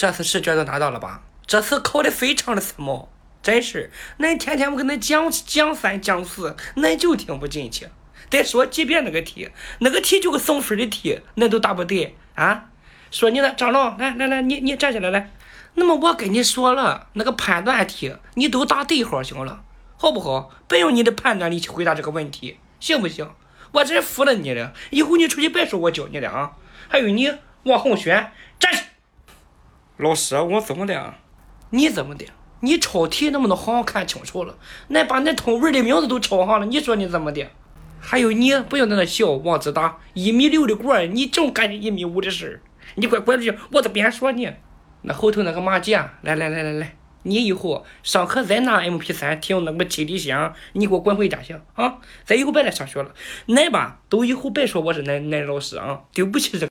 这次试卷都拿到了吧？这次考的非常的时髦，真是。恁天天我跟恁讲讲三讲四，恁就听不进去。再说几遍那个题，那个题就个送分的题，恁都答不对啊？说你呢，张龙，来来来，你你站起来来。那么我跟你说了，那个判断题你都答对号行了，好不好？不用你的判断力去回答这个问题，行不行？我真服了你了，以后你出去别说我教你的啊！还有你，王宏轩，站起！老师，我怎么的？你怎么的？你抄题那么多行看清楚了，那把那同位的名字都抄上了，你说你怎么的？还有你，不要在那笑，王自达，一米六的锅，你净干一米五的事儿，你快滚出去！我在边说你。那后头那个马姐，来来来来来，你以后上课再拿 M P 三听那个七里香，你给我滚回家去啊！再以后别来上学了，来吧，都以后别说我是恁恁老师啊，对不起这个。